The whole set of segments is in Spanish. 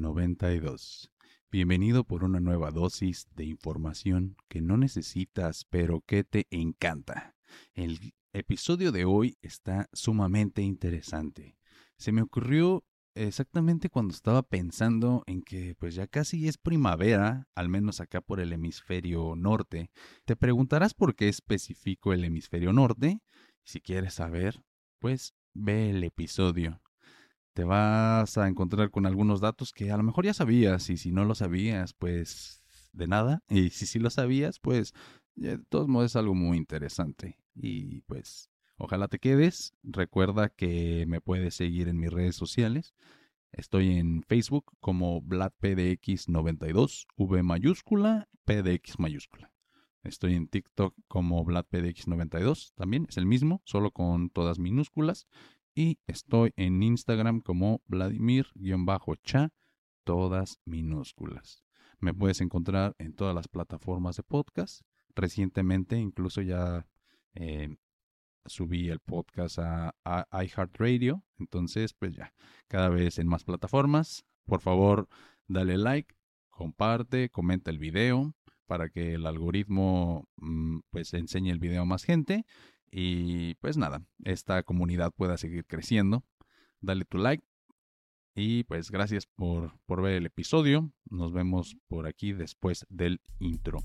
G92. Bienvenido por una nueva dosis de información que no necesitas pero que te encanta. El episodio de hoy está sumamente interesante. Se me ocurrió exactamente cuando estaba pensando en que pues ya casi es primavera, al menos acá por el hemisferio norte. Te preguntarás por qué especifico el hemisferio norte. Si quieres saber, pues ve el episodio. Te vas a encontrar con algunos datos que a lo mejor ya sabías y si no lo sabías, pues de nada. Y si sí lo sabías, pues de todos modos es algo muy interesante. Y pues ojalá te quedes. Recuerda que me puedes seguir en mis redes sociales. Estoy en Facebook como VladPDX92, V mayúscula, PDX mayúscula. Estoy en TikTok como VladPDX92, también es el mismo, solo con todas minúsculas. Y estoy en Instagram como Vladimir-cha, todas minúsculas. Me puedes encontrar en todas las plataformas de podcast. Recientemente incluso ya eh, subí el podcast a, a iHeartRadio. Entonces, pues ya, cada vez en más plataformas. Por favor, dale like, comparte, comenta el video para que el algoritmo mm, pues enseñe el video a más gente y pues nada, esta comunidad pueda seguir creciendo. Dale tu like. Y pues gracias por, por ver el episodio. Nos vemos por aquí después del intro.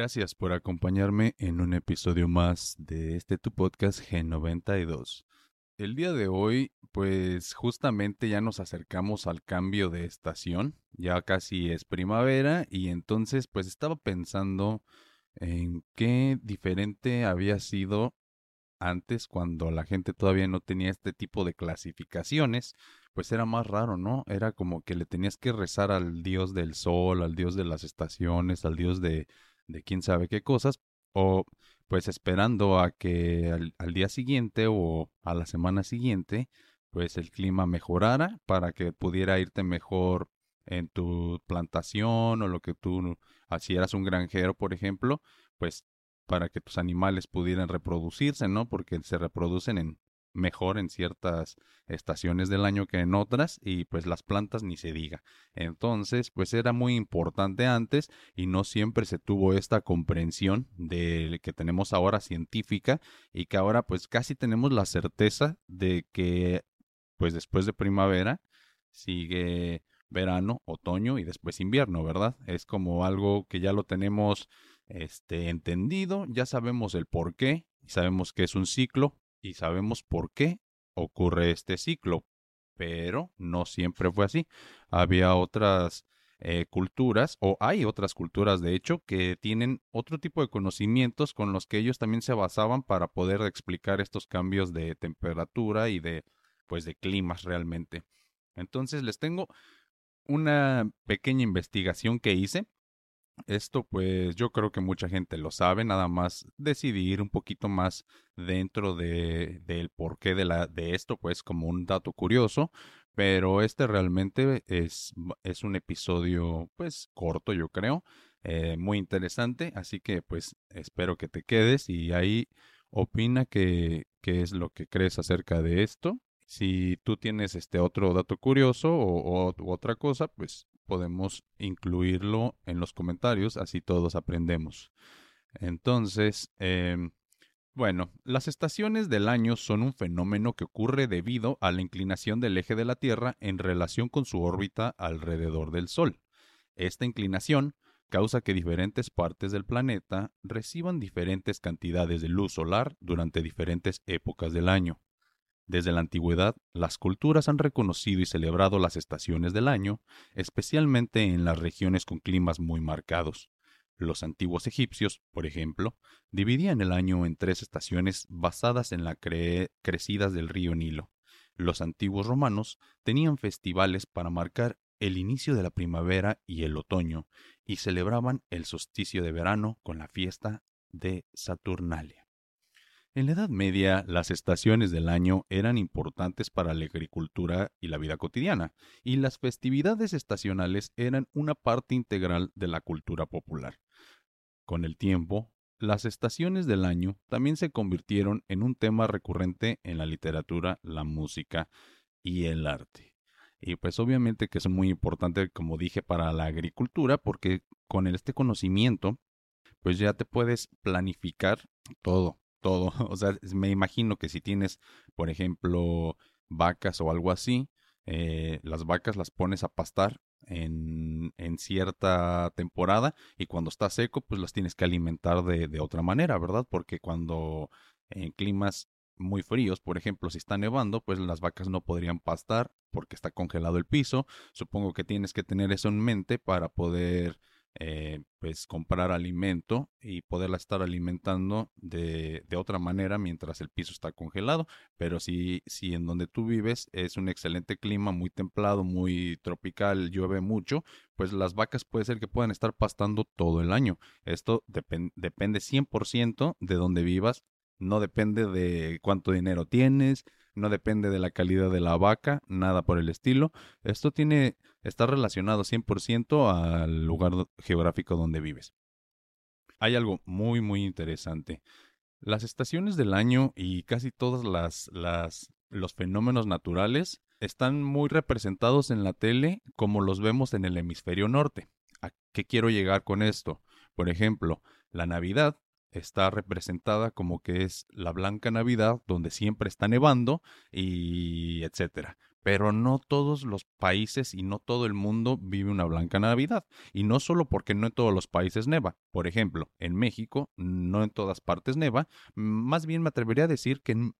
Gracias por acompañarme en un episodio más de este tu podcast G92. El día de hoy, pues justamente ya nos acercamos al cambio de estación, ya casi es primavera y entonces pues estaba pensando en qué diferente había sido antes cuando la gente todavía no tenía este tipo de clasificaciones pues era más raro, ¿no? Era como que le tenías que rezar al dios del sol, al dios de las estaciones, al dios de, de quién sabe qué cosas, o pues esperando a que al, día siguiente o a la semana siguiente, pues el clima mejorara para que pudiera irte mejor en tu plantación o lo que tú, si eras un granjero, por ejemplo, pues para que tus animales pudieran reproducirse, ¿no? Porque se reproducen en mejor en ciertas estaciones del año que en otras y pues las plantas ni se diga. Entonces pues era muy importante antes y no siempre se tuvo esta comprensión de que tenemos ahora científica y que ahora pues casi tenemos la certeza de que pues después de primavera sigue verano, otoño y después invierno, ¿verdad? Es como algo que ya lo tenemos este entendido, ya sabemos el por qué, sabemos que es un ciclo, y sabemos por qué ocurre este ciclo, pero no siempre fue así. Había otras eh, culturas, o hay otras culturas de hecho, que tienen otro tipo de conocimientos con los que ellos también se basaban para poder explicar estos cambios de temperatura y de, pues, de climas realmente. Entonces les tengo una pequeña investigación que hice esto pues yo creo que mucha gente lo sabe, nada más decidir un poquito más dentro de, del porqué de, la, de esto, pues como un dato curioso, pero este realmente es, es un episodio pues corto yo creo, eh, muy interesante, así que pues espero que te quedes y ahí opina qué es lo que crees acerca de esto. Si tú tienes este otro dato curioso o, o otra cosa, pues podemos incluirlo en los comentarios, así todos aprendemos. Entonces, em, bueno, las estaciones del año son un fenómeno que ocurre debido a la inclinación del eje de la Tierra en relación con su órbita alrededor del Sol. Esta inclinación causa que diferentes partes del planeta reciban diferentes cantidades de luz solar durante diferentes épocas del año. Desde la antigüedad, las culturas han reconocido y celebrado las estaciones del año, especialmente en las regiones con climas muy marcados. Los antiguos egipcios, por ejemplo, dividían el año en tres estaciones basadas en las crecidas del río Nilo. Los antiguos romanos tenían festivales para marcar el inicio de la primavera y el otoño, y celebraban el solsticio de verano con la fiesta de Saturnalia. En la Edad Media, las estaciones del año eran importantes para la agricultura y la vida cotidiana, y las festividades estacionales eran una parte integral de la cultura popular. Con el tiempo, las estaciones del año también se convirtieron en un tema recurrente en la literatura, la música y el arte. Y pues obviamente que es muy importante, como dije, para la agricultura, porque con este conocimiento, pues ya te puedes planificar todo, todo. O sea, me imagino que si tienes, por ejemplo, vacas o algo así, eh, las vacas las pones a pastar en, en, cierta temporada y cuando está seco, pues las tienes que alimentar de, de otra manera, ¿verdad? Porque cuando en climas muy fríos, por ejemplo, si está nevando, pues las vacas no podrían pastar porque está congelado el piso. Supongo que tienes que tener eso en mente para poder eh, pues comprar alimento y poderla estar alimentando de, de, otra manera mientras el piso está congelado. Pero si, si en donde tú vives es un excelente clima, muy templado, muy tropical, llueve mucho, pues las vacas puede ser que puedan estar pastando todo el año. Esto depende 100% de donde vivas, no depende de cuánto dinero tienes, no depende de la calidad de la vaca, nada por el estilo. Esto tiene, está relacionado 100% al lugar geográfico donde vives. Hay algo muy, muy interesante. Las estaciones del año y casi todas las, las, los fenómenos naturales están muy representados en la tele como los vemos en el hemisferio norte. ¿A qué quiero llegar con esto? Por ejemplo, la Navidad está representada como que es la blanca Navidad, donde siempre está nevando y etcétera. Pero no todos los países y no todo el mundo vive una blanca Navidad. Y no solo porque no en todos los países neva. Por ejemplo, en México no en todas partes neva. Más bien me atrevería a decir que en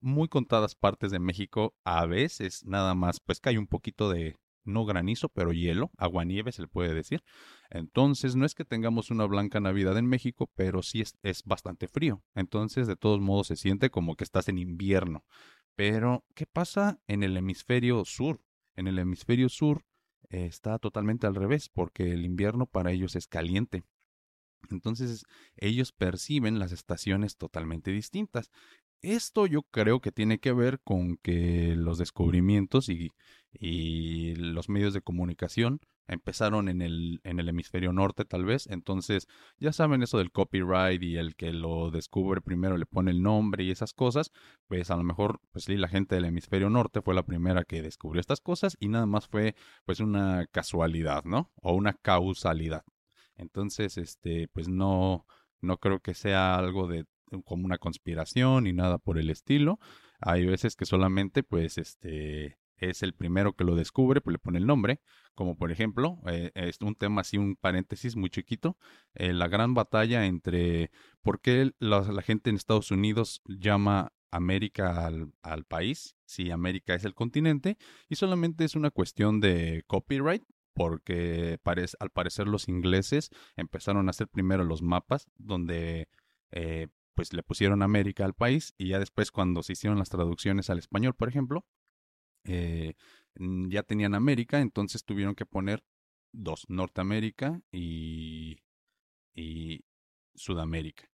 muy contadas partes de México a veces nada más pues cae un poquito de no granizo, pero hielo, aguanieve se le puede decir. Entonces, no es que tengamos una blanca Navidad en México, pero sí es, es, bastante frío. Entonces, de todos modos, se siente como que estás en invierno. Pero, ¿qué pasa en el hemisferio sur? En el hemisferio sur eh, está totalmente al revés, porque el invierno para ellos es caliente. Entonces, ellos perciben las estaciones totalmente distintas. Esto yo creo que tiene que ver con que los descubrimientos y, y los medios de comunicación empezaron en el, en el hemisferio norte tal vez, entonces ya saben eso del copyright y el que lo descubre primero le pone el nombre y esas cosas, pues a lo mejor pues sí, la gente del hemisferio norte fue la primera que descubrió estas cosas y nada más fue pues una casualidad, ¿no? O una causalidad. Entonces, este, pues no, no creo que sea algo de como una conspiración ni nada por el estilo. Hay veces que solamente, pues, este, es el primero que lo descubre, pues le pone el nombre, como por ejemplo, eh, es un tema así, un paréntesis muy chiquito, eh, la gran batalla entre por qué la, gente en Estados Unidos llama América al, país, si América es el continente, y solamente es una cuestión de copyright, porque al parecer los ingleses empezaron a hacer primero los mapas donde eh, pues le pusieron América al país y ya después cuando se hicieron las traducciones al español, por ejemplo, eh, ya tenían América, entonces tuvieron que poner dos, Norteamérica y, y Sudamérica.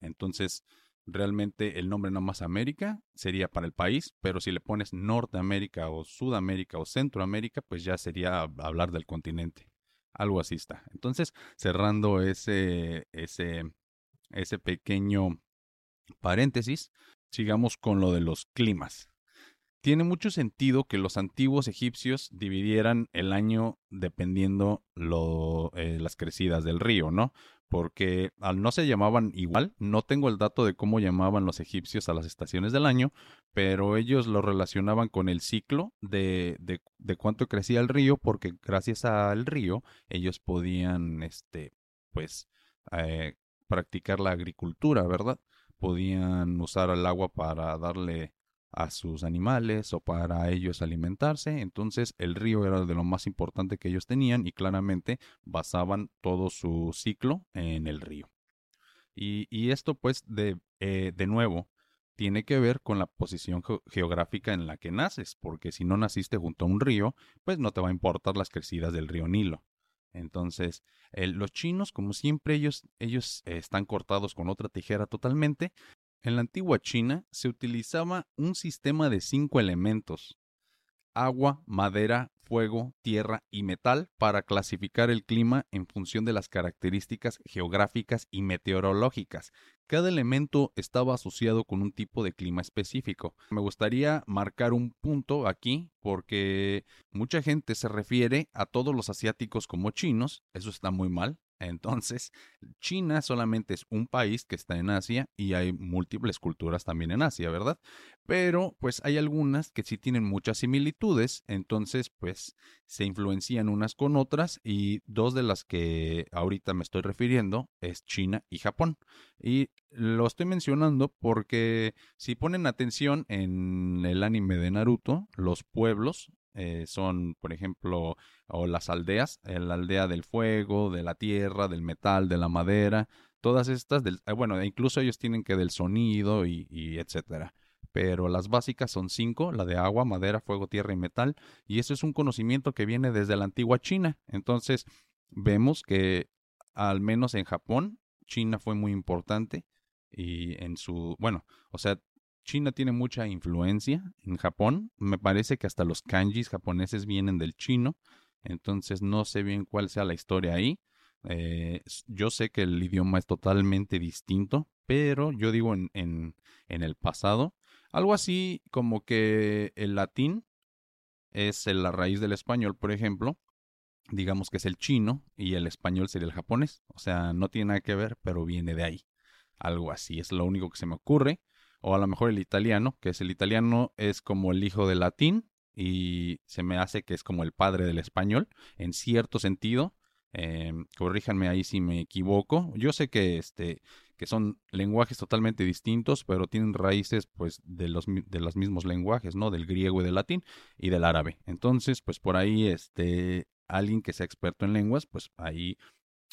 Entonces, realmente el nombre más América sería para el país, pero si le pones Norteamérica o Sudamérica o Centroamérica, pues ya sería hablar del continente. Algo así está. Entonces, cerrando ese, ese, ese pequeño paréntesis, sigamos con lo de los climas. Tiene mucho sentido que los antiguos egipcios dividieran el año dependiendo lo, eh, las crecidas del río, ¿no? Porque al no se llamaban igual, no tengo el dato de cómo llamaban los egipcios a las estaciones del año, pero ellos lo relacionaban con el ciclo de, de, cuánto crecía el río, porque gracias al río ellos podían, este, pues, eh, practicar la agricultura, ¿verdad? Podían usar el agua para darle a sus animales o para ellos alimentarse. Entonces el río era de lo más importante que ellos tenían y claramente basaban todo su ciclo en el río. Y, y esto pues de, eh, de nuevo tiene que ver con la posición geográfica en la que naces, porque si no naciste junto a un río, pues no te va a importar las crecidas del río Nilo. Entonces, los chinos, como siempre, ellos, ellos están cortados con otra tijera totalmente. En la antigua China se utilizaba un sistema de cinco elementos, agua, madera, fuego, tierra y metal para clasificar el clima en función de las características geográficas y meteorológicas. Cada elemento estaba asociado con un tipo de clima específico. Me gustaría marcar un punto aquí porque mucha gente se refiere a todos los asiáticos como chinos, eso está muy mal, entonces, China solamente es un país que está en Asia y hay múltiples culturas también en Asia, ¿verdad? Pero pues hay algunas que sí tienen muchas similitudes, entonces pues se influencian unas con otras y dos de las que ahorita me estoy refiriendo es China y Japón. Y lo estoy mencionando porque si ponen atención en el anime de Naruto, los pueblos eh, son, por ejemplo, o las aldeas, la aldea del fuego, de la tierra, del metal, de la madera, todas estas, del, eh, bueno, incluso ellos tienen que del sonido y, y etcétera. Pero las básicas son cinco, la de agua, madera, fuego, tierra y metal, y eso es un conocimiento que viene desde la antigua China. Entonces, vemos que al menos en Japón, China fue muy importante y en su, bueno, o sea, China tiene mucha influencia en Japón. Me parece que hasta los kanjis japoneses vienen del chino. Entonces no sé bien cuál sea la historia ahí. Eh, yo sé que el idioma es totalmente distinto, pero yo digo en, en, en el pasado, algo así como que el latín es la raíz del español, por ejemplo, digamos que es el chino y el español sería el japonés. O sea, no tiene nada que ver, pero viene de ahí. Algo así, es lo único que se me ocurre o a lo mejor el italiano, que es el italiano es como el hijo del latín y se me hace que es como el padre del español, en cierto sentido. Eh, corríjanme ahí si me equivoco. Yo sé que este que son lenguajes totalmente distintos, pero tienen raíces pues de los de los mismos lenguajes, ¿no? Del griego y del latín y del árabe. Entonces, pues por ahí este alguien que sea experto en lenguas, pues ahí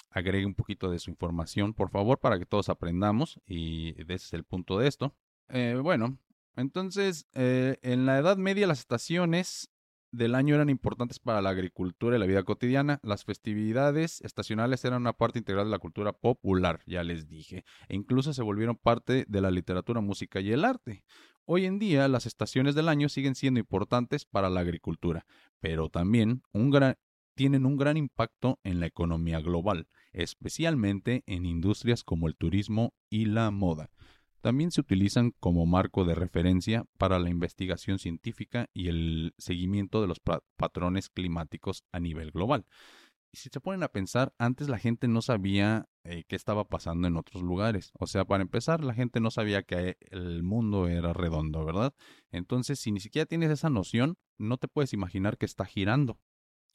agregue un poquito de su información, por favor, para que todos aprendamos y ese es el punto de esto. Eh, bueno, entonces, eh, en la Edad Media las estaciones del año eran importantes para la agricultura y la vida cotidiana. Las festividades estacionales eran una parte integral de la cultura popular, ya les dije, e incluso se volvieron parte de la literatura, música y el arte. Hoy en día las estaciones del año siguen siendo importantes para la agricultura, pero también tienen un gran impacto en la economía global, especialmente en industrias como el turismo y la moda. También se utilizan como marco de referencia para la investigación científica y el seguimiento de los patrones climáticos a nivel global. Y si se ponen a pensar, antes la gente no sabía eh, qué estaba pasando en otros lugares. O sea, para empezar, la gente no sabía que el mundo era redondo, ¿verdad? Entonces, si ni siquiera tienes esa noción, no te puedes imaginar que está girando.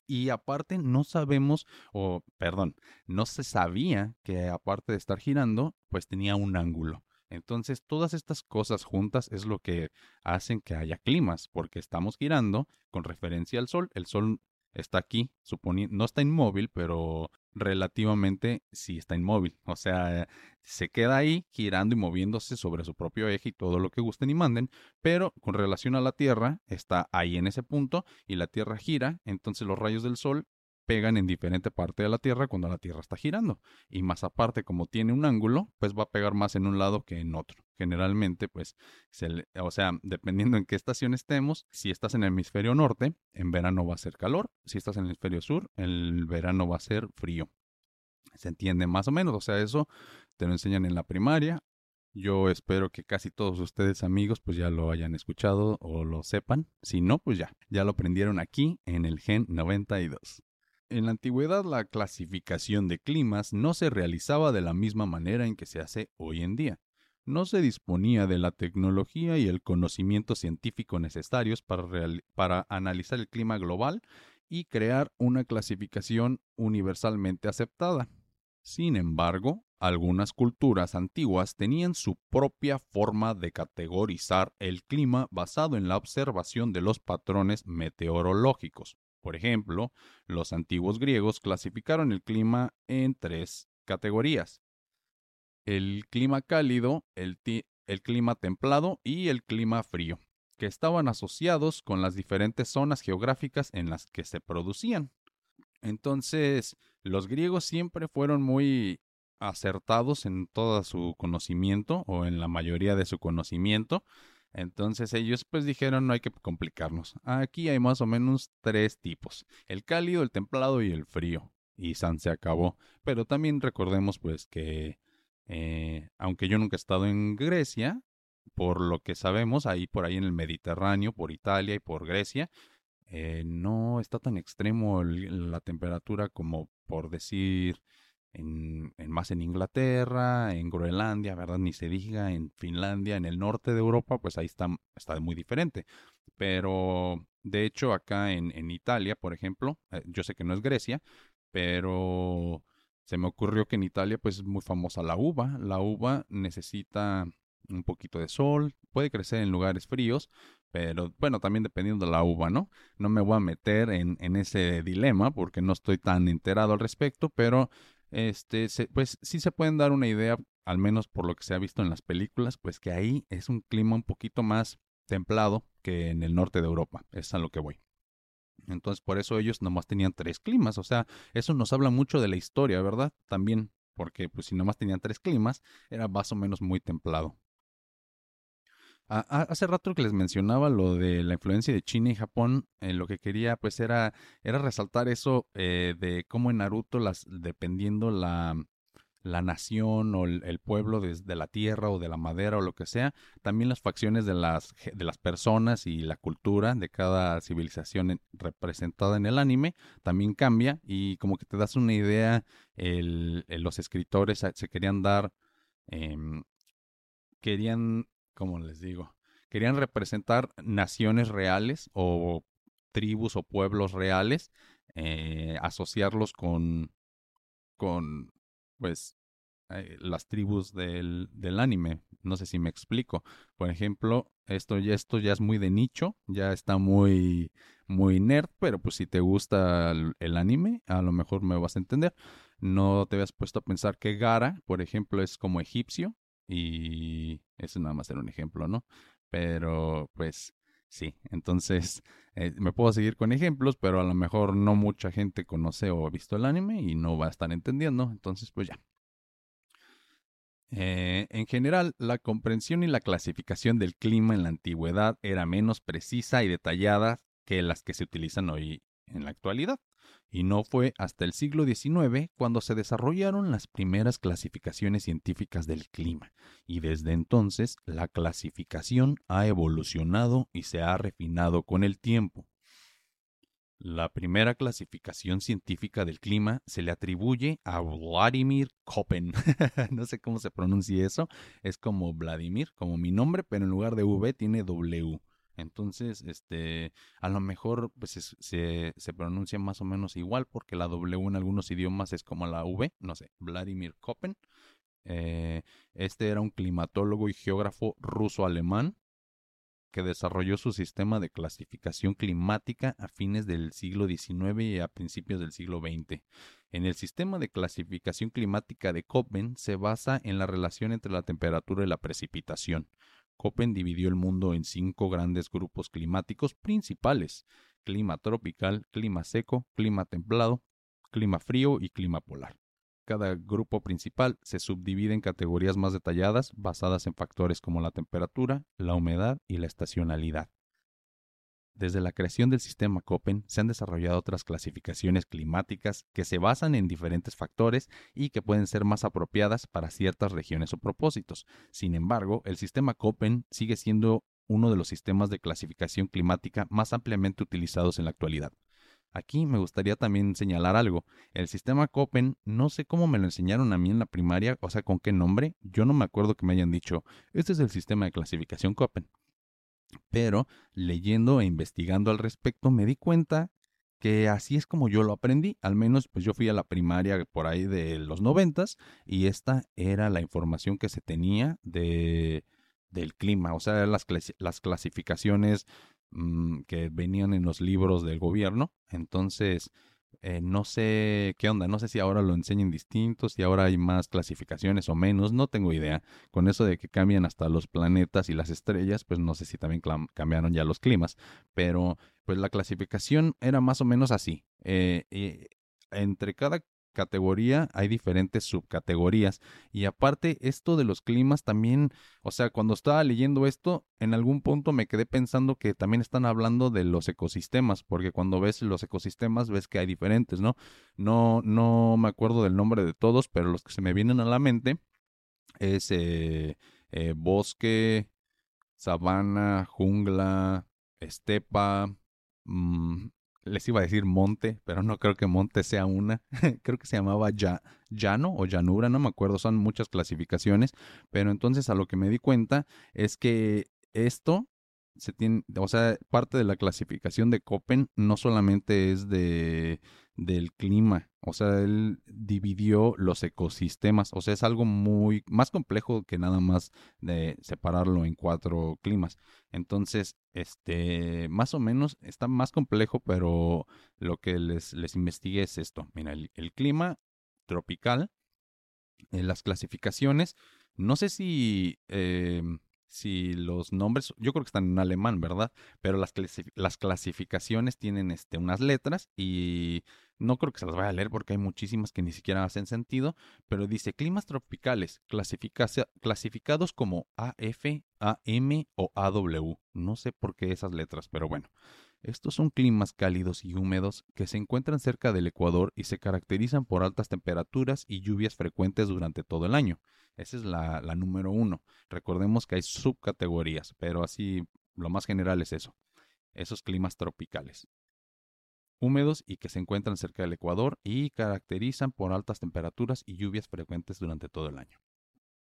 Y aparte no sabemos, o perdón, no se sabía que aparte de estar girando, pues tenía un ángulo. Entonces, todas estas cosas juntas es lo que hacen que haya climas, porque estamos girando con referencia al Sol. El Sol está aquí, suponiendo, no está inmóvil, pero relativamente sí está inmóvil. O sea, se queda ahí girando y moviéndose sobre su propio eje y todo lo que gusten y manden, pero con relación a la Tierra está ahí en ese punto y la Tierra gira, entonces los rayos del Sol pegan en diferente parte de la Tierra cuando la Tierra está girando. Y más aparte, como tiene un ángulo, pues va a pegar más en un lado que en otro. Generalmente, pues, o sea, dependiendo en qué estación estemos, si estás en el hemisferio norte, en verano va a ser calor. Si estás en el hemisferio sur, el verano va a ser frío. ¿Se entiende más o menos? O sea, eso te lo enseñan en la primaria. Yo espero que casi todos ustedes amigos pues ya lo hayan escuchado o lo sepan. Si no, pues ya, ya lo aprendieron aquí en el Gen 92. En la antigüedad la clasificación de climas no se realizaba de la misma manera en que se hace hoy en día. No se disponía de la tecnología y el conocimiento científico necesarios para, para analizar el clima global y crear una clasificación universalmente aceptada. Sin embargo, algunas culturas antiguas tenían su propia forma de categorizar el clima basado en la observación de los patrones meteorológicos. Por ejemplo, los antiguos griegos clasificaron el clima en tres categorías. El clima cálido, el, clima templado y el clima frío, que estaban asociados con las diferentes zonas geográficas en las que se producían. Entonces, Los griegos siempre fueron muy acertados en todo su conocimiento o en la mayoría de su conocimiento. Entonces ellos pues dijeron no hay que complicarnos. Aquí hay más o menos tres tipos. El cálido, el templado y el frío. Y San se acabó. Pero también recordemos pues que eh, aunque yo nunca he estado en Grecia, por lo que sabemos, ahí por ahí en el Mediterráneo, por Italia y por Grecia, eh, no está tan extremo la temperatura como por decir en, más en Inglaterra, en Groenlandia, ¿verdad? Ni se diga en Finlandia, en el norte de Europa, pues ahí está, está muy diferente. Pero de hecho acá en, en Italia, por ejemplo, eh, yo sé que no es Grecia, pero se me ocurrió que en Italia pues es muy famosa la uva. La uva necesita un poquito de sol, puede crecer en lugares fríos, pero bueno, también dependiendo de la uva, ¿no? No me voy a meter en, en ese dilema porque no estoy tan enterado al respecto, pero este, pues sí se pueden dar una idea, al menos por lo que se ha visto en las películas, pues que ahí es un clima un poquito más templado que en el norte de Europa, es a lo que voy. Entonces, por eso ellos nomás tenían tres climas, o sea, eso nos habla mucho de la historia, ¿verdad? También, porque pues si nomás tenían tres climas, era más o menos muy templado hace rato que les mencionaba lo de la influencia de China y Japón, eh, lo que quería pues era, era resaltar eso eh, de cómo en Naruto, las, dependiendo la, la nación o el, pueblo de, la tierra o de la madera o lo que sea, también las facciones de las, de las personas y la cultura de cada civilización representada en el anime también cambia y como que te das una idea, el, los escritores se querían dar, em, querían como les digo, querían representar naciones reales o tribus o pueblos reales, eh, asociarlos con, con, pues, eh, las tribus del, del, anime. No sé si me explico. Por ejemplo, esto ya, esto ya es muy de nicho, ya está muy, muy nerd, pero pues si te gusta el, el anime, a lo mejor me vas a entender. No te habías puesto a pensar que Gara, por ejemplo, es como egipcio y eso nada más era un ejemplo, ¿no? Pero pues sí, entonces eh, me puedo seguir con ejemplos, pero a lo mejor no mucha gente conoce o ha visto el anime y no va a estar entendiendo, entonces pues ya. Eh, en general, la comprensión y la clasificación del clima en la antigüedad era menos precisa y detallada que las que se utilizan hoy en la actualidad y no fue hasta el siglo XIX cuando se desarrollaron las primeras clasificaciones científicas del clima, y desde entonces la clasificación ha evolucionado y se ha refinado con el tiempo. La primera clasificación científica del clima se le atribuye a Vladimir Koppen. no sé cómo se pronuncia eso. Es como Vladimir, como mi nombre, pero en lugar de V tiene W. Entonces, este, a lo mejor pues, se, se, pronuncia más o menos igual porque la W en algunos idiomas es como la V, no sé, Vladimir Koppen. Eh, este era un climatólogo y geógrafo ruso-alemán que desarrolló su sistema de clasificación climática a fines del siglo XIX y a principios del siglo XX. En el sistema de clasificación climática de Koppen se basa en la relación entre la temperatura y la precipitación. Köppen dividió el mundo en cinco grandes grupos climáticos principales, clima tropical, clima seco, clima templado, clima frío y clima polar. Cada grupo principal se subdivide en categorías más detalladas basadas en factores como la temperatura, la humedad y la estacionalidad. Desde la creación del sistema Köppen se han desarrollado otras clasificaciones climáticas que se basan en diferentes factores y que pueden ser más apropiadas para ciertas regiones o propósitos. Sin embargo, el sistema Köppen sigue siendo uno de los sistemas de clasificación climática más ampliamente utilizados en la actualidad. Aquí me gustaría también señalar algo. El sistema Köppen, no sé cómo me lo enseñaron a mí en la primaria, o sea, con qué nombre. Yo no me acuerdo que me hayan dicho, este es el sistema de clasificación Köppen. Pero leyendo e investigando al respecto me di cuenta que así es como yo lo aprendí, al menos pues yo fui a la primaria por ahí de los noventas y esta era la información que se tenía de del clima, o sea, las, las clasificaciones mm, que venían en los libros del gobierno. Entonces, eh, no sé qué onda, no sé si ahora lo enseñan distintos, si ahora hay más clasificaciones o menos, no tengo idea. Con eso de que cambian hasta los planetas y las estrellas, pues no sé si también cambiaron ya los climas, pero pues la clasificación era más o menos así. Eh, entre cada categoría hay diferentes subcategorías. Y aparte, esto de los climas también, o sea, cuando estaba leyendo esto, en algún punto me quedé pensando que también están hablando de los ecosistemas, porque cuando ves los ecosistemas ves que hay diferentes, ¿no? No, no me acuerdo del nombre de todos, pero los que se me vienen a la mente es eh, eh, bosque, sabana, jungla, estepa, mm, les iba a decir monte, pero no creo que monte sea una. creo que se llamaba ya, llano o llanura, no me acuerdo, son muchas clasificaciones. Pero entonces a lo que me di cuenta es que esto se tiene, o sea, parte de la clasificación de Copen no solamente es de del clima, o sea, él dividió los ecosistemas, o sea, es algo muy más complejo que nada más de separarlo en cuatro climas. Entonces, este, más o menos está más complejo, pero lo que les, les investigué es esto. Mira, el, clima tropical, en las clasificaciones, no sé si eh, si los nombres, yo creo que están en alemán, ¿verdad? Pero las, las clasificaciones tienen este, unas letras y no creo que se las vaya a leer porque hay muchísimas que ni siquiera hacen sentido, pero dice climas tropicales clasificados como AF, AM o AW. No sé por qué esas letras, pero bueno. Estos son climas cálidos y húmedos que se encuentran cerca del Ecuador y se caracterizan por altas temperaturas y lluvias frecuentes durante todo el año. Esa es la, número uno. Recordemos que hay subcategorías, pero así lo más general es eso. Esos climas tropicales. Húmedos y que se encuentran cerca del Ecuador y caracterizan por altas temperaturas y lluvias frecuentes durante todo el año.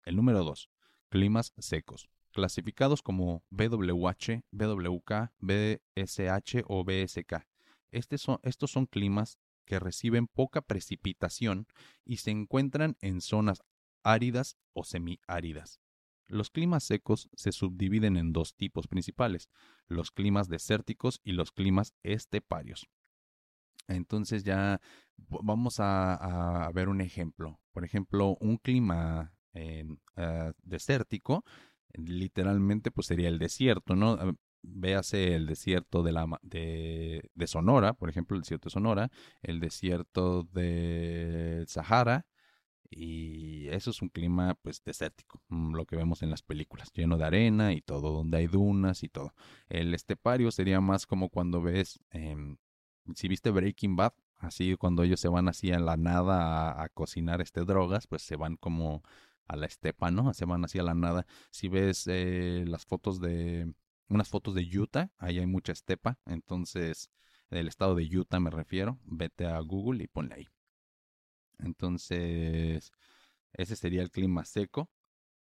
El número dos. Climas secos clasificados como BWH, BWK, BSH o BSK. son, estos son climas que reciben poca precipitación y se encuentran en zonas áridas o semiáridas. Los climas secos se subdividen en dos tipos principales, los climas desérticos y los climas esteparios. Entonces ya vamos a, ver un ejemplo. Por ejemplo, un clima ah, desértico literalmente pues sería el desierto, ¿no? Véase el desierto de, la, de, de Sonora, por ejemplo, el desierto de Sonora, el desierto de Sahara, y eso es un clima pues desértico, mm, lo que vemos en las películas, lleno de arena y todo, donde hay dunas y todo. El estepario sería más como cuando ves, em, si viste Breaking Bad, así cuando ellos se van así a la nada a, a, cocinar este drogas, pues se van como a la estepa, ¿no? Se van hacia la nada. Si ves eh, las fotos de, unas fotos de Utah, ahí hay mucha estepa, entonces, del estado de Utah me refiero, vete a Google y ponle ahí. Entonces, ese sería el clima seco.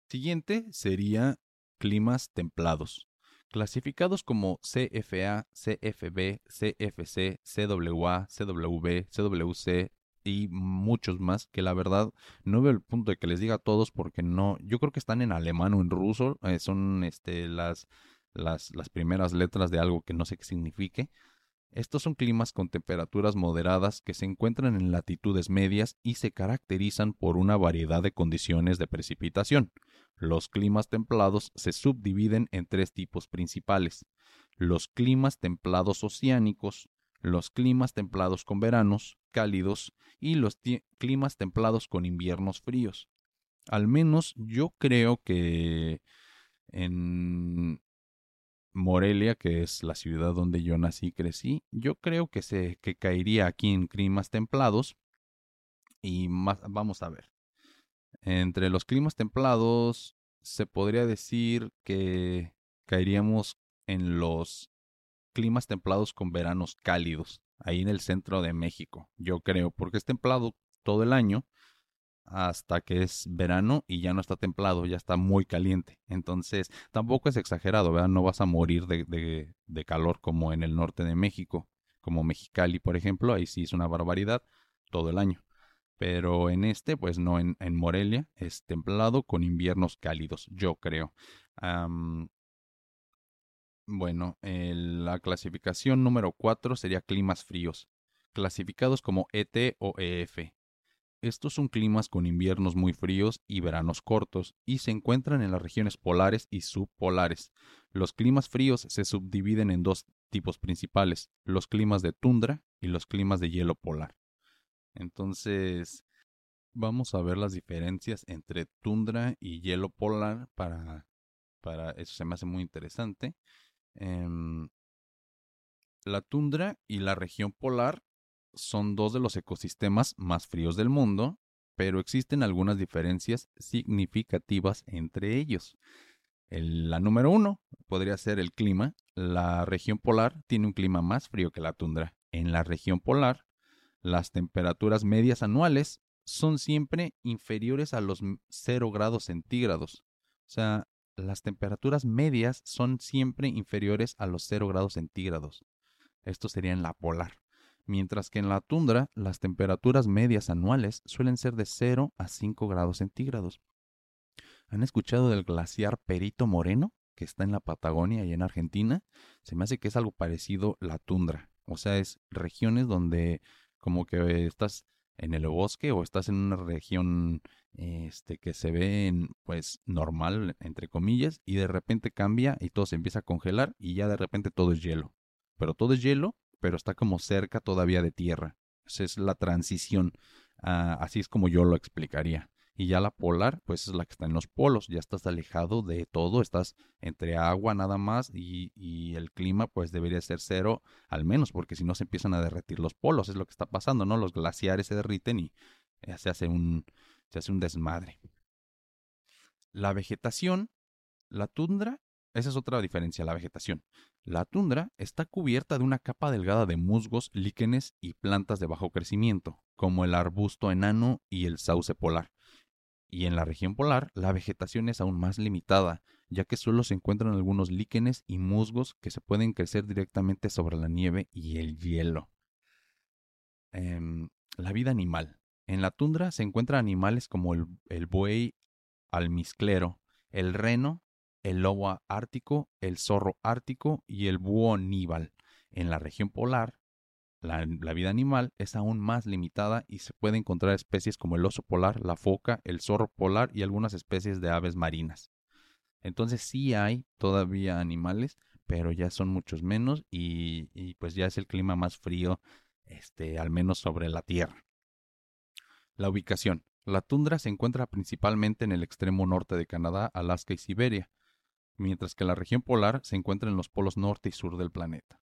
Siguiente sería climas templados, clasificados como CFA, CFB, CFC, CWA, CW, CWC, y muchos más que la verdad no veo el punto de que les diga todos porque no, yo creo que están en alemán o en ruso, eh, son este, las, las, las primeras letras de algo que no sé qué signifique. Estos son climas con temperaturas moderadas que se encuentran en latitudes medias y se caracterizan por una variedad de condiciones de precipitación. Los climas templados se subdividen en tres tipos principales. Los climas templados oceánicos, los climas templados con veranos cálidos y los climas templados con inviernos fríos. Al menos yo creo que en Morelia, que es la ciudad donde yo nací y crecí, yo creo que se que caería aquí en climas templados y más vamos a ver. Entre los climas templados se podría decir que caeríamos en los climas templados con veranos cálidos, ahí en el centro de México, yo creo, porque es templado todo el año hasta que es verano y ya no está templado, ya está muy caliente. Entonces, tampoco es exagerado, ¿verdad? No vas a morir de, de, calor como en el norte de México, como Mexicali, por ejemplo, ahí sí es una barbaridad todo el año. Pero en este, pues no, en, en Morelia es templado con inviernos cálidos, yo creo. Bueno, la clasificación número 4 sería climas fríos, clasificados como ET o EF. Estos son climas con inviernos muy fríos y veranos cortos y se encuentran en las regiones polares y subpolares. Los climas fríos se subdividen en dos tipos principales, los climas de tundra y los climas de hielo polar. Entonces, vamos a ver las diferencias entre tundra y hielo polar para, para eso se me hace muy interesante. Em, la tundra y la región polar son dos de los ecosistemas más fríos del mundo, pero existen algunas diferencias significativas entre ellos. la número uno podría ser el clima. La región polar tiene un clima más frío que la tundra. En la región polar, las temperaturas medias anuales son siempre inferiores a los 0 grados centígrados. O sea, las temperaturas medias son siempre inferiores a los 0 grados centígrados. Esto sería en la polar. Mientras que en la tundra, las temperaturas medias anuales suelen ser de 0 a 5 grados centígrados. ¿Han escuchado del glaciar Perito Moreno, que está en la Patagonia y en Argentina? Se me hace que es algo parecido la tundra. O sea, es regiones donde como que estás en el bosque o estás en una región este, que se ve en, pues normal, entre comillas, y de repente cambia y todo se empieza a congelar y ya de repente todo es hielo. Pero todo es hielo, pero está como cerca todavía de tierra. Esa es la transición. Ah, así es como yo lo explicaría. Y ya la polar, pues es la que está en los polos, ya estás alejado de todo, estás entre agua nada más y, y, el clima pues debería ser cero al menos, porque si no se empiezan a derretir los polos, es lo que está pasando, ¿no? Los glaciares se derriten y se hace un, se hace un desmadre. La vegetación, la tundra, esa es otra diferencia, la vegetación. La tundra está cubierta de una capa delgada de musgos, líquenes y plantas de bajo crecimiento, como el arbusto enano y el sauce polar y en la región polar la vegetación es aún más limitada, ya que solo se encuentran algunos líquenes y musgos que se pueden crecer directamente sobre la nieve y el hielo. Em, la vida animal. En la tundra se encuentran animales como el, el buey almizclero, el reno, el lobo ártico, el zorro ártico y el búho níbal. En la región polar la, vida animal es aún más limitada y se puede encontrar especies como el oso polar, la foca, el zorro polar y algunas especies de aves marinas. Entonces sí hay todavía animales, pero ya son muchos menos y, y pues ya es el clima más frío, este, al menos sobre la Tierra. La ubicación. La tundra se encuentra principalmente en el extremo norte de Canadá, Alaska y Siberia, mientras que la región polar se encuentra en los polos norte y sur del planeta.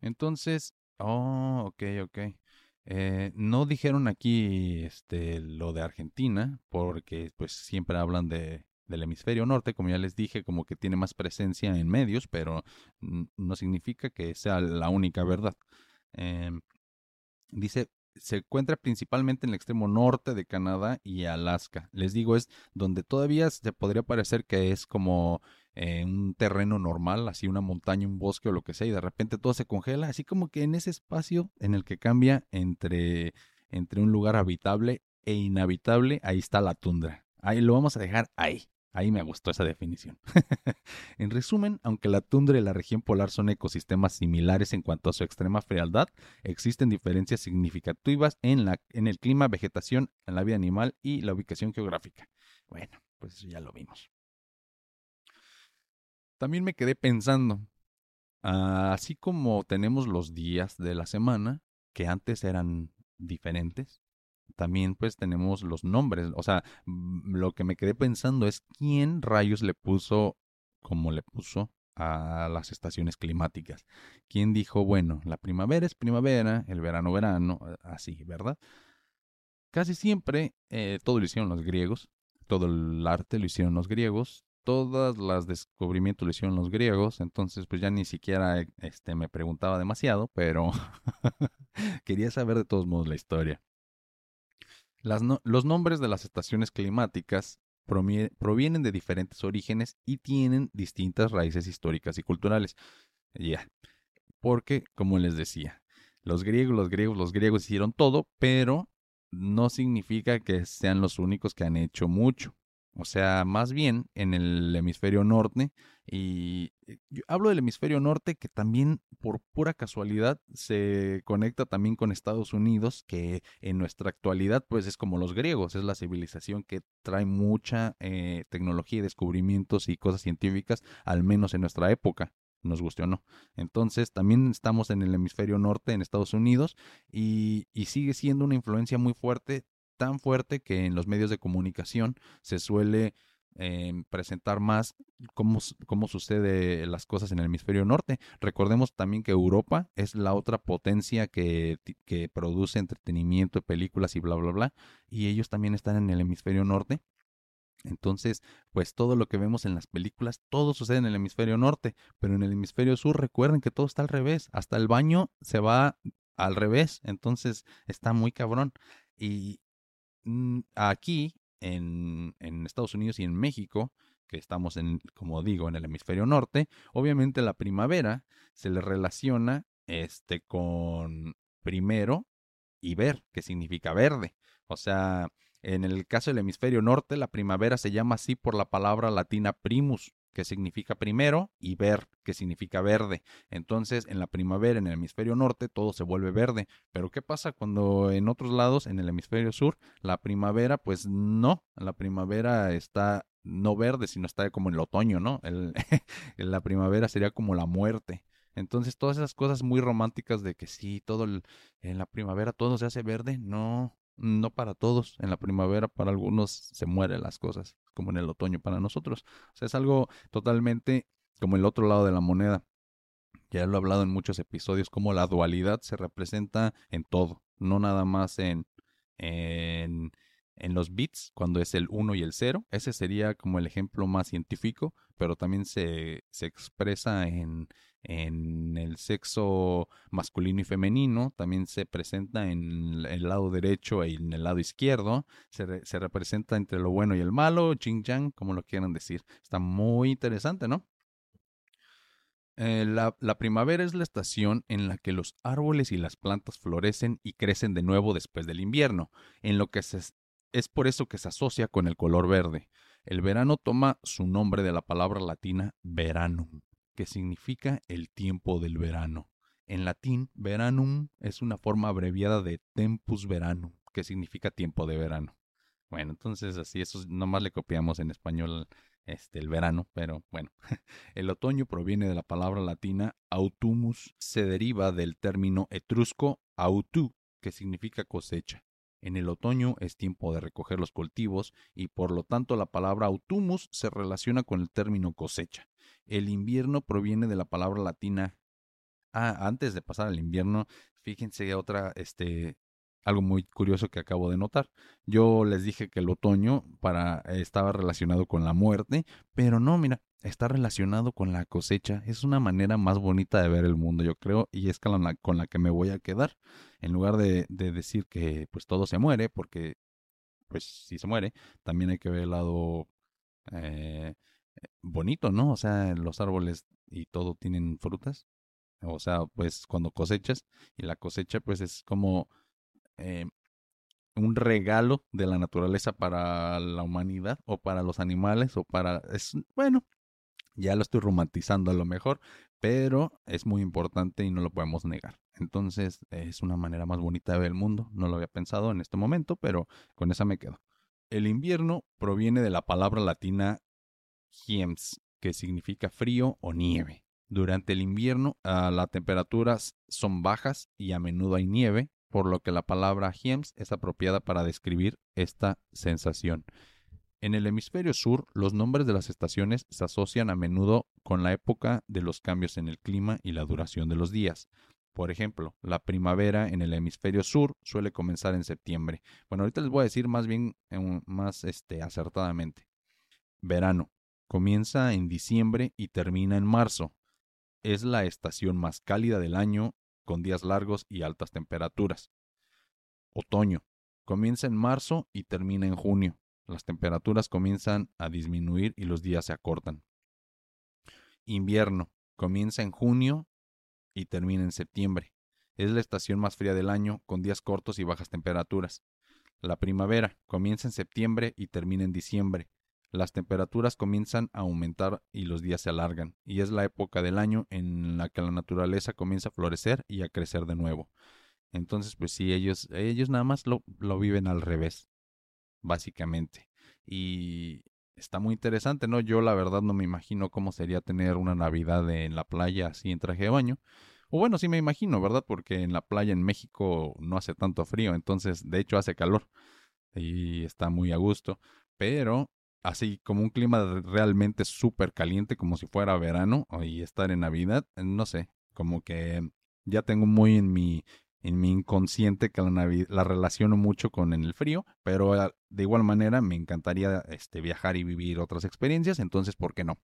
Entonces, Oh, ok, ok. Eh, no dijeron aquí este, lo de Argentina, porque pues siempre hablan de, del hemisferio norte, como ya les dije, como que tiene más presencia en medios, pero no significa que sea la única verdad. Em, dice, se encuentra principalmente en el extremo norte de Canadá y Alaska. Les digo, es donde todavía se podría parecer que es como en un terreno normal, así una montaña, un bosque o lo que sea, y de repente todo se congela, así como que en ese espacio en el que cambia entre, entre un lugar habitable e inhabitable, ahí está la tundra. Ahí lo vamos a dejar ahí. Ahí me gustó esa definición. en resumen, aunque la tundra y la región polar son ecosistemas similares en cuanto a su extrema frialdad, existen diferencias significativas en, la, en el clima, vegetación, en la vida animal y la ubicación geográfica. Bueno, pues ya lo vimos. También me quedé pensando, ah, así como tenemos los días de la semana, que antes eran diferentes, también pues tenemos los nombres. O sea, mm, lo que me quedé pensando es quién rayos le puso como le puso a las estaciones climáticas. ¿Quién dijo, bueno, la primavera es primavera, el verano verano, así, ¿verdad? Casi siempre eh, todo lo hicieron los griegos, todo el arte lo hicieron los griegos, todas las descubrimientos lo hicieron los griegos, entonces pues ya ni siquiera este, me preguntaba demasiado, pero quería saber de todos modos la historia. los nombres de las estaciones climáticas provienen de diferentes orígenes y tienen distintas raíces históricas y culturales. Ya, porque como les decía, los griegos, los griegos, los griegos hicieron todo, pero no significa que sean los únicos que han hecho mucho. O sea, más bien en el hemisferio norte. Y eh, yo hablo del hemisferio norte que también por pura casualidad se conecta también con Estados Unidos, que en nuestra actualidad pues es como los griegos, es la civilización que trae mucha eh, tecnología y descubrimientos y cosas científicas, al menos en nuestra época. nos guste o no. Entonces, también estamos en el hemisferio norte, en Estados Unidos, y, y sigue siendo una influencia muy fuerte, tan fuerte que en los medios de comunicación se suele eh, presentar más cómo, cómo sucede las cosas en el hemisferio norte. Recordemos también que Europa es la otra potencia que, que produce entretenimiento, películas y bla, bla, bla, y ellos también están en el hemisferio norte. Entonces, pues todo lo que vemos en las películas, todo sucede en el hemisferio norte, pero en el hemisferio sur recuerden que todo está al revés, hasta el baño se va al revés, entonces está muy cabrón. Y aquí, en, en Estados Unidos y en México, que estamos en, como digo, en el hemisferio norte, obviamente la primavera se le relaciona este con primero y ver, que significa verde. O sea, en el caso del hemisferio norte, la primavera se llama así por la palabra latina primus, que significa primero, y ver, que significa verde. Entonces, en la primavera, en el hemisferio norte, todo se vuelve verde. Pero, ¿qué pasa cuando en otros lados, en el hemisferio sur, la primavera, pues no, la primavera está no verde, sino está como en el otoño, ¿no? El, la primavera sería como la muerte. Entonces, todas esas cosas muy románticas de que sí, todo el, en la primavera todo se hace verde, no, no para todos. En la primavera para algunos se mueren las cosas, como en el otoño para nosotros. O sea, es algo totalmente como el otro lado de la moneda. Ya lo he hablado en muchos episodios, como la dualidad se representa en todo, no nada más en, en, en los bits, cuando es el 1 y el 0. Ese sería como el ejemplo más científico, pero también se, se expresa en, en el sexo masculino y femenino, también se presenta en el lado derecho y en el lado izquierdo, se, se representa entre lo bueno y el malo, ching yang, como lo quieran decir. Está muy interesante, ¿no? Eh, la, la, primavera es la estación en la que los árboles y las plantas florecen y crecen de nuevo después del invierno, en lo que se, es por eso que se asocia con el color verde. El verano toma su nombre de la palabra latina veranum, que significa el tiempo del verano. En latín, veranum es una forma abreviada de tempus veranum, que significa tiempo de verano. Bueno, entonces así, eso nomás le copiamos en español este, el verano, pero bueno. El otoño proviene de la palabra latina autumus, se deriva del término etrusco autu, que significa cosecha. En el otoño es tiempo de recoger los cultivos y por lo tanto la palabra autumus se relaciona con el término cosecha. El invierno proviene de la palabra latina. Ah, antes de pasar al invierno, fíjense otra, este, algo muy curioso que acabo de notar. Yo les dije que el otoño para estaba relacionado con la muerte, pero no, mira, está relacionado con la cosecha. Es una manera más bonita de ver el mundo, yo creo, y es con la, que me voy a quedar. En lugar de, de decir que pues todo se muere, porque pues si se muere, también hay que ver el lado eh, bonito, ¿no? O sea, los árboles y todo tienen frutas. O sea, pues cuando cosechas, y la cosecha pues es como eh, un regalo de la naturaleza para la humanidad o para los animales o para... Es, bueno, ya lo estoy romantizando a lo mejor, pero es muy importante y no lo podemos negar. Entonces es una manera más bonita de ver el mundo. No lo había pensado en este momento, pero con esa me quedo. El invierno proviene de la palabra latina hiems, que significa frío o nieve. Durante el invierno ah, las temperaturas son bajas y a menudo hay nieve, por lo que la palabra hiems es apropiada para describir esta sensación. En el hemisferio sur, los nombres de las estaciones se asocian a menudo con la época de los cambios en el clima y la duración de los días. Por ejemplo, la primavera en el hemisferio sur suele comenzar en septiembre. Bueno, ahorita les voy a decir más bien, más este, acertadamente. Verano. Comienza en diciembre y termina en marzo. Es la estación más cálida del año con días largos y altas temperaturas. Otoño. Comienza en marzo y termina en junio. Las temperaturas comienzan a disminuir y los días se acortan. Invierno. Comienza en junio y termina en septiembre. Es la estación más fría del año, con días cortos y bajas temperaturas. La primavera comienza en septiembre y termina en diciembre las temperaturas comienzan a aumentar y los días se alargan, y es la época del año en la que la naturaleza comienza a florecer y a crecer de nuevo. Entonces, pues sí, ellos, ellos nada más lo, lo viven al revés, básicamente. Y está muy interesante, ¿no? Yo la verdad no me imagino cómo sería tener una Navidad en la playa así en traje de baño. O bueno, sí me imagino, ¿verdad? Porque en la playa en México no hace tanto frío, entonces de hecho hace calor y está muy a gusto. Pero así como un clima realmente súper caliente, como si fuera verano y estar en Navidad, no sé, como que ya tengo muy en mi en mi inconsciente que la, la relaciono mucho con el frío, pero ah, de igual manera me encantaría este, viajar y vivir otras experiencias, entonces, ¿por qué no?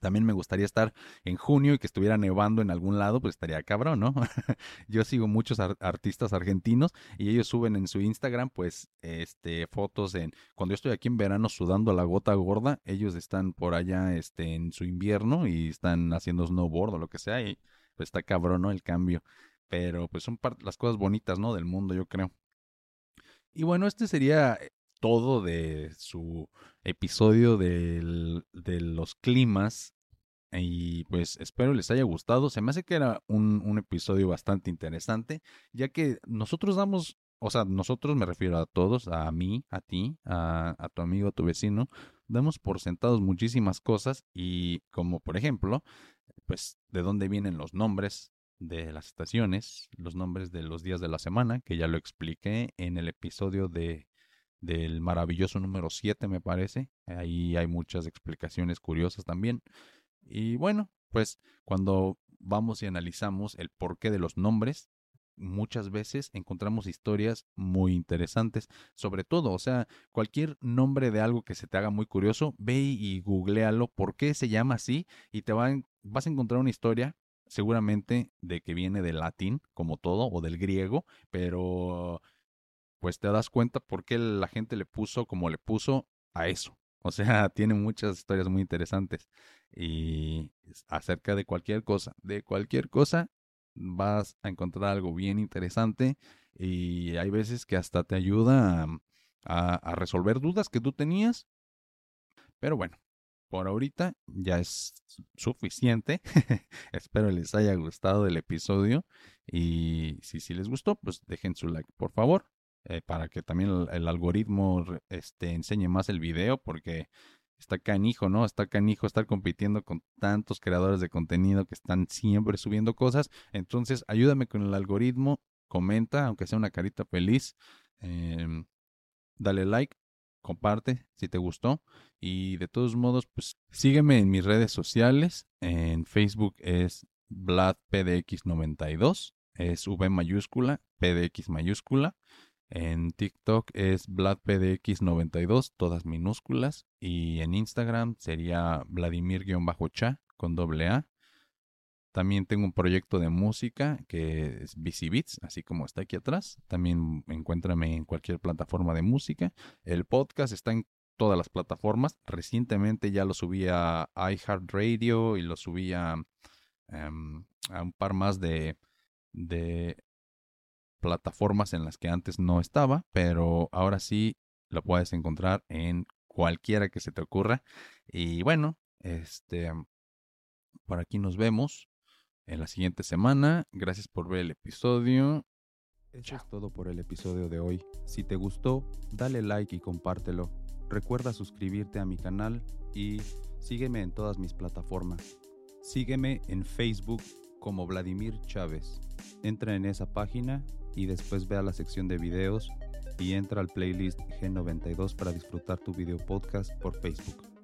También me gustaría estar en junio y que estuviera nevando en algún lado, pues estaría cabrón, ¿no? Yo sigo muchos artistas argentinos y ellos suben en su Instagram, pues, este, fotos en cuando yo estoy aquí en verano sudando la gota gorda, ellos están por allá, este, en su invierno y están haciendo snowboard o lo que sea y pues está cabrón, ¿no? El cambio. Pero pues son las cosas bonitas, ¿no? Del mundo, yo creo. Y bueno, este sería eh, todo de su episodio de los climas. Y pues espero les haya gustado. Se me hace que era un, episodio bastante interesante, ya que nosotros damos, o sea, nosotros me refiero a todos, a mí, a ti, a tu amigo, a tu vecino, damos por sentados muchísimas cosas y como por ejemplo, pues de dónde vienen los nombres de las estaciones, los nombres de los días de la semana, que ya lo expliqué en el episodio de del maravilloso número 7, me parece. Ahí hay muchas explicaciones curiosas también. Y bueno, pues cuando vamos y analizamos el porqué de los nombres, muchas veces encontramos historias muy interesantes. Sobre todo, o sea, cualquier nombre de algo que se te haga muy curioso, ve y googlealo por qué se llama así y te van, vas a encontrar una historia seguramente de que viene del latín, como todo, o del griego, pero pues te das cuenta por qué la gente le puso como le puso a eso. O sea, tiene muchas historias muy interesantes. Y acerca de cualquier cosa, de cualquier cosa, vas a encontrar algo bien interesante. Y hay veces que hasta te ayuda a, a resolver dudas que tú tenías. Pero bueno, por ahorita ya es suficiente. Espero les haya gustado el episodio y si, si les gustó, pues dejen su like, por favor, eh, para que también el, algoritmo este, enseñe más el video, porque está canijo, ¿no? Está canijo estar compitiendo con tantos creadores de contenido que están siempre subiendo cosas. Entonces, ayúdame con el algoritmo, comenta, aunque sea una carita feliz. Em, dale like, comparte si te gustó. Y de todos modos, pues sígueme en mis redes sociales. En Facebook es VladPDX92, es V mayúscula, PDX mayúscula. En TikTok es VladPDX92, todas minúsculas. Y en Instagram sería Vladimir-cha con doble A. También tengo un proyecto de música que es BC Beats, así como está aquí atrás. También encuéntrame en cualquier plataforma de música. El podcast está en todas las plataformas. Recientemente ya lo subí a iHeartRadio y lo subí a, em, a un par más de, de plataformas en las que antes no estaba, pero ahora sí lo puedes encontrar en cualquiera que se te ocurra. Y bueno, este por aquí nos vemos en la siguiente semana. Gracias por ver el episodio. Eso es todo por el episodio de hoy. Si te gustó, dale like y compártelo. Recuerda suscribirte a mi canal y sígueme en todas mis plataformas. Sígueme en Facebook como Vladimir Chávez. Entra en esa página y después ve a la sección de videos y entra al playlist G92 para disfrutar tu video podcast por Facebook.